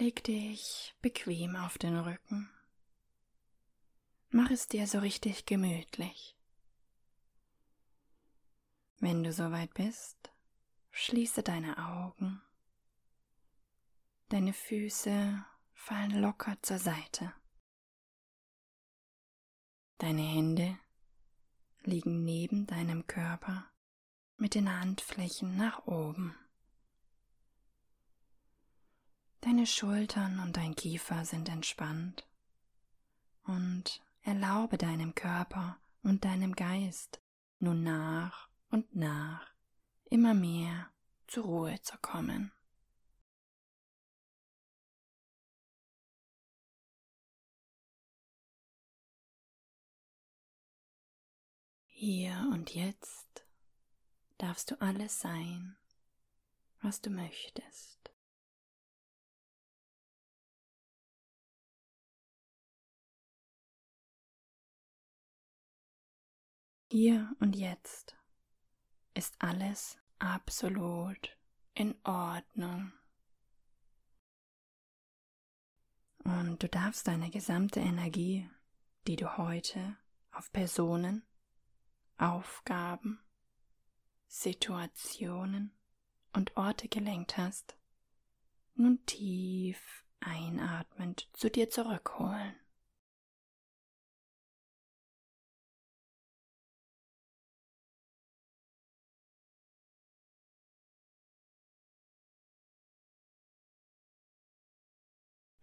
Leg dich bequem auf den Rücken. Mach es dir so richtig gemütlich. Wenn du soweit bist, schließe deine Augen. Deine Füße fallen locker zur Seite. Deine Hände liegen neben deinem Körper mit den Handflächen nach oben. Deine Schultern und dein Kiefer sind entspannt und erlaube deinem Körper und deinem Geist nun nach und nach immer mehr zur Ruhe zu kommen. Hier und jetzt darfst du alles sein, was du möchtest. Hier und jetzt ist alles absolut in Ordnung. Und du darfst deine gesamte Energie, die du heute auf Personen, Aufgaben, Situationen und Orte gelenkt hast, nun tief einatmend zu dir zurückholen.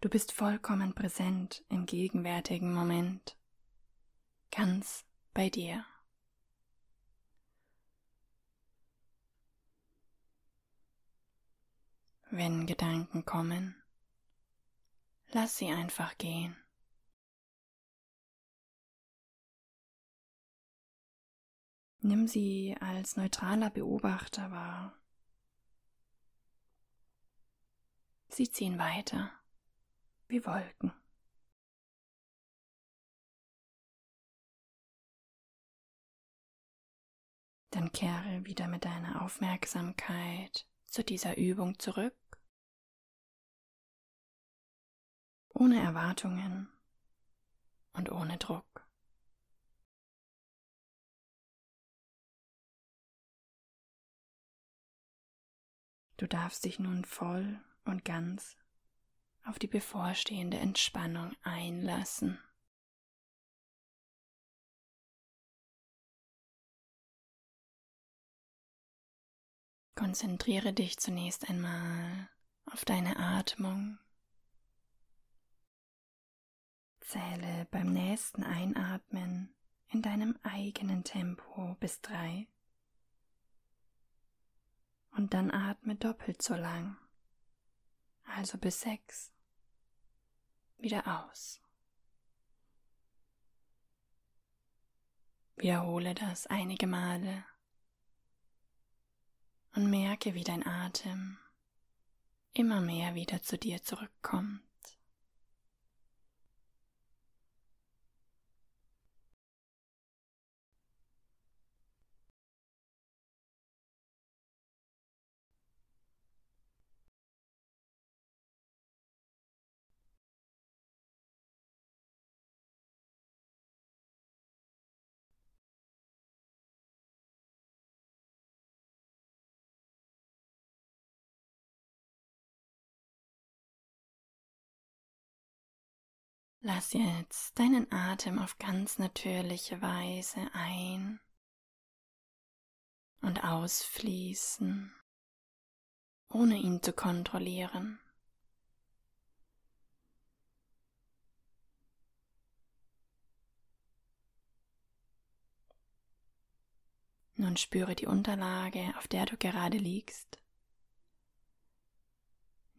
Du bist vollkommen präsent im gegenwärtigen Moment, ganz bei dir. Wenn Gedanken kommen, lass sie einfach gehen. Nimm sie als neutraler Beobachter wahr. Sie ziehen weiter wie Wolken. Dann kehre wieder mit deiner Aufmerksamkeit zu dieser Übung zurück, ohne Erwartungen und ohne Druck. Du darfst dich nun voll und ganz auf die bevorstehende Entspannung einlassen. Konzentriere dich zunächst einmal auf deine Atmung. Zähle beim nächsten Einatmen in deinem eigenen Tempo bis drei und dann atme doppelt so lang, also bis sechs wieder aus. Wiederhole das einige Male und merke, wie dein Atem immer mehr wieder zu dir zurückkommt. Lass jetzt deinen Atem auf ganz natürliche Weise ein und ausfließen, ohne ihn zu kontrollieren. Nun spüre die Unterlage, auf der du gerade liegst.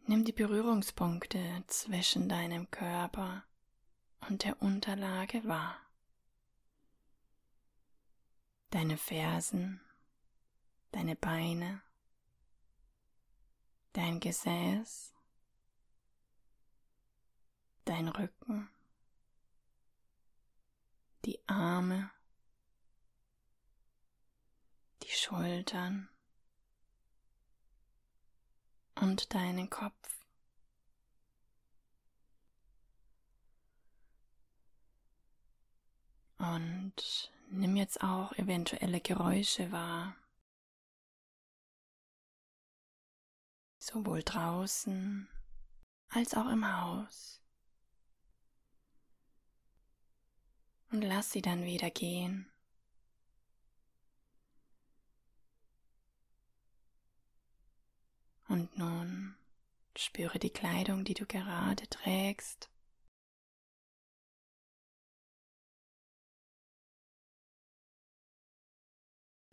Nimm die Berührungspunkte zwischen deinem Körper und der Unterlage wahr. Deine Fersen, deine Beine, dein Gesäß, dein Rücken, die Arme, die Schultern und deinen Kopf. Und nimm jetzt auch eventuelle Geräusche wahr. Sowohl draußen als auch im Haus. Und lass sie dann wieder gehen. Und nun spüre die Kleidung, die du gerade trägst.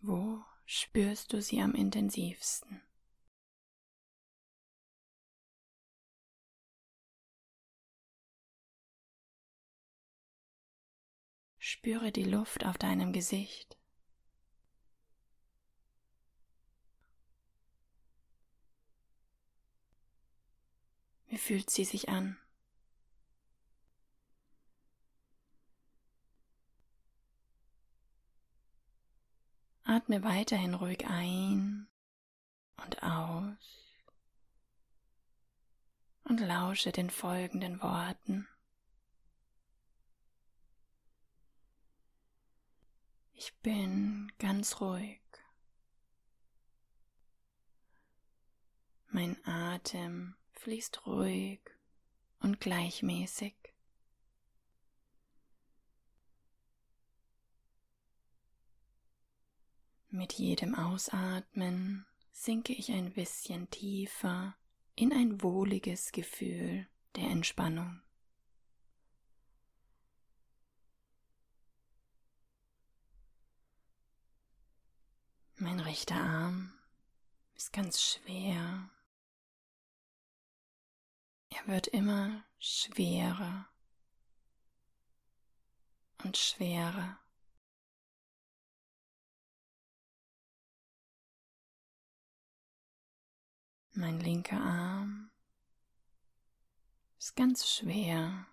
Wo spürst du sie am intensivsten? Spüre die Luft auf deinem Gesicht. Wie fühlt sie sich an? Atme weiterhin ruhig ein und aus und lausche den folgenden Worten. Ich bin ganz ruhig. Mein Atem fließt ruhig und gleichmäßig. Mit jedem Ausatmen sinke ich ein bisschen tiefer in ein wohliges Gefühl der Entspannung. Mein rechter Arm ist ganz schwer er wird immer schwerer und schwerer. Mein linker Arm ist ganz schwer.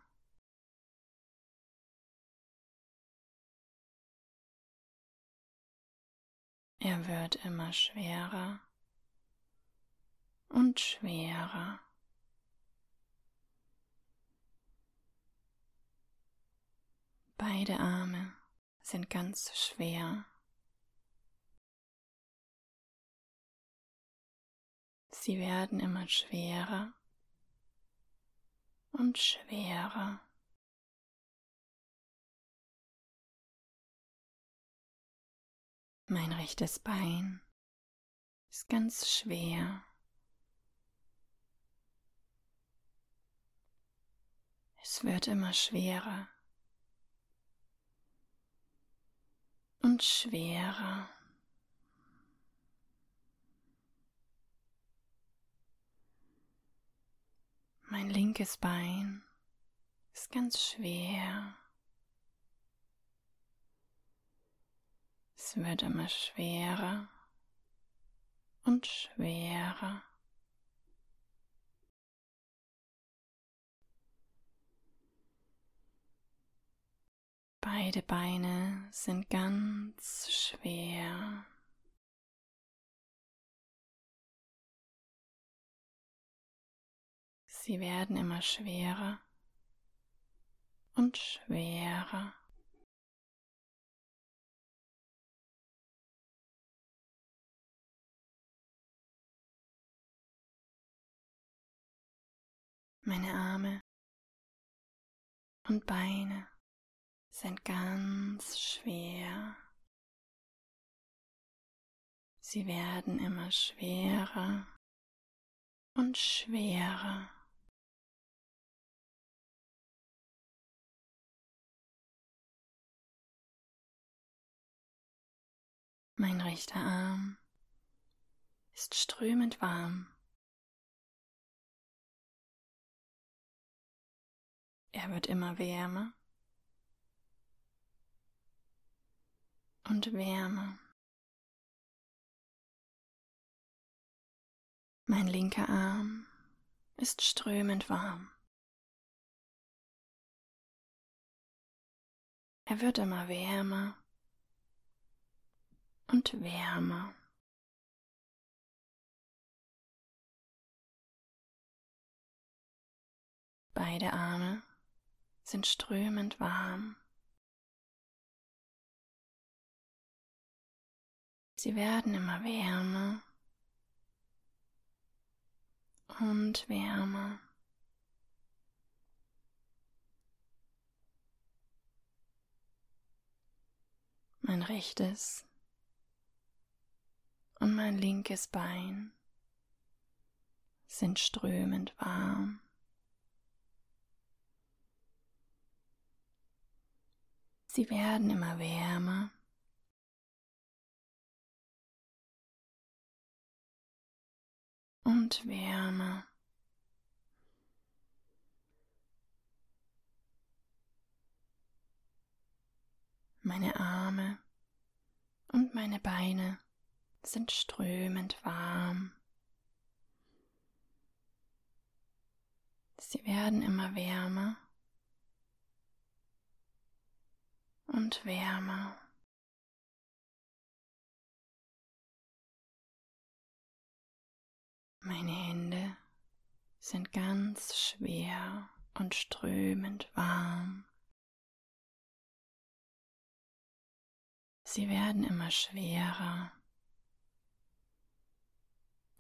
Er wird immer schwerer und schwerer. Beide Arme sind ganz schwer. Sie werden immer schwerer und schwerer. Mein rechtes Bein ist ganz schwer. Es wird immer schwerer. und schwerer. Mein linkes Bein ist ganz schwer. Es wird immer schwerer und schwerer. Beide Beine sind ganz schwer. Sie werden immer schwerer und schwerer. Meine Arme und Beine sind ganz schwer. Sie werden immer schwerer und schwerer. Mein rechter Arm ist strömend warm. Er wird immer wärmer und Wärme. Mein linker Arm ist strömend warm. Er wird immer wärmer und Wärme. Beide Arme sind strömend warm. Sie werden immer wärmer und wärmer. Mein rechtes und mein linkes Bein sind strömend warm. Sie werden immer wärmer. Und wärmer. Meine Arme und meine Beine sind strömend warm. Sie werden immer wärmer und wärmer. Meine Hände sind ganz schwer und strömend warm. Sie werden immer schwerer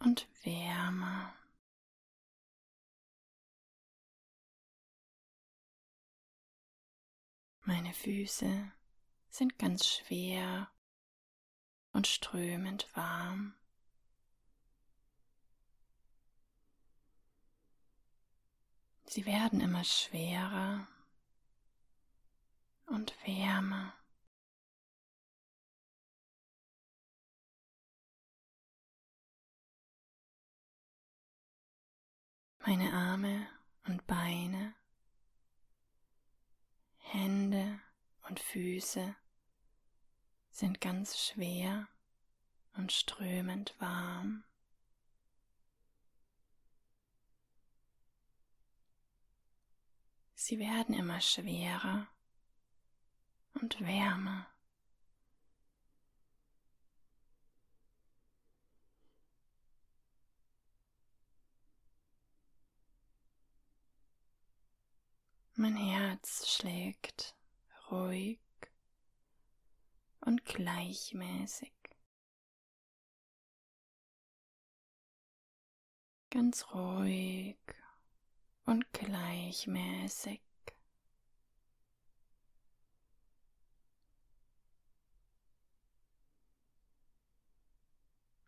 und wärmer. Meine Füße sind ganz schwer und strömend warm. Sie werden immer schwerer und wärmer. Meine Arme und Beine Hände und Füße sind ganz schwer und strömend warm. Sie werden immer schwerer und wärmer. Mein Herz schlägt ruhig und gleichmäßig. Ganz ruhig und gleichmäßig.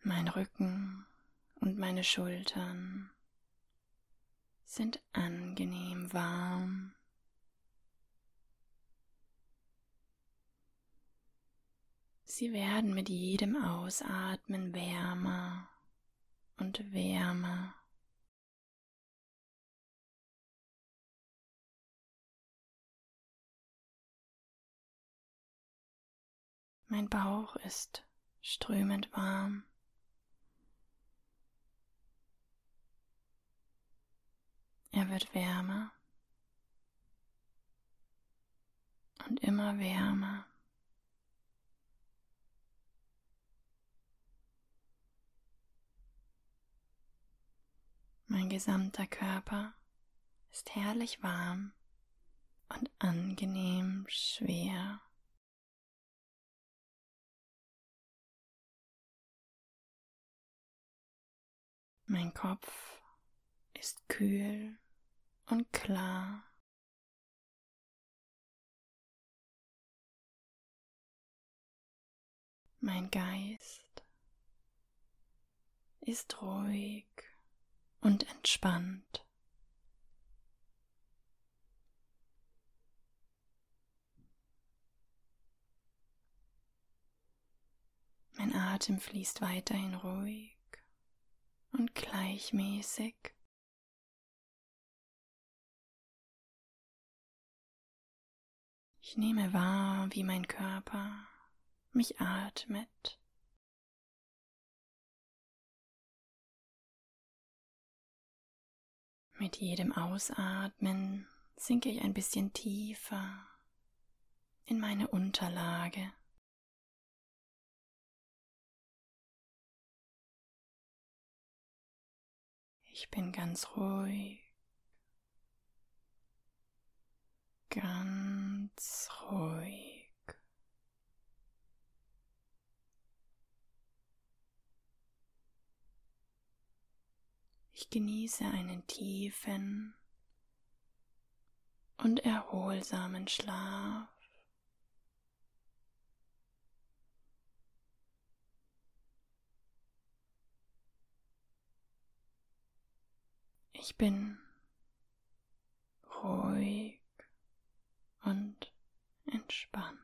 Mein Rücken und meine Schultern sind angenehm warm. Sie werden mit jedem Ausatmen wärmer und wärmer. Mein Bauch ist strömend warm. Er wird wärmer und immer wärmer. Mein gesamter Körper ist herrlich warm und angenehm schwer. Mein Kopf ist kühl und klar. Mein Geist ist ruhig und entspannt. Mein Atem fließt weiterhin ruhig und gleichmäßig. Ich nehme wahr, wie mein Körper mich atmet. Mit jedem Ausatmen sinke ich ein bisschen tiefer in meine Unterlage. Ich bin ganz ruhig, ganz ruhig. Ich genieße einen tiefen und erholsamen Schlaf. Ich bin ruhig und entspannt.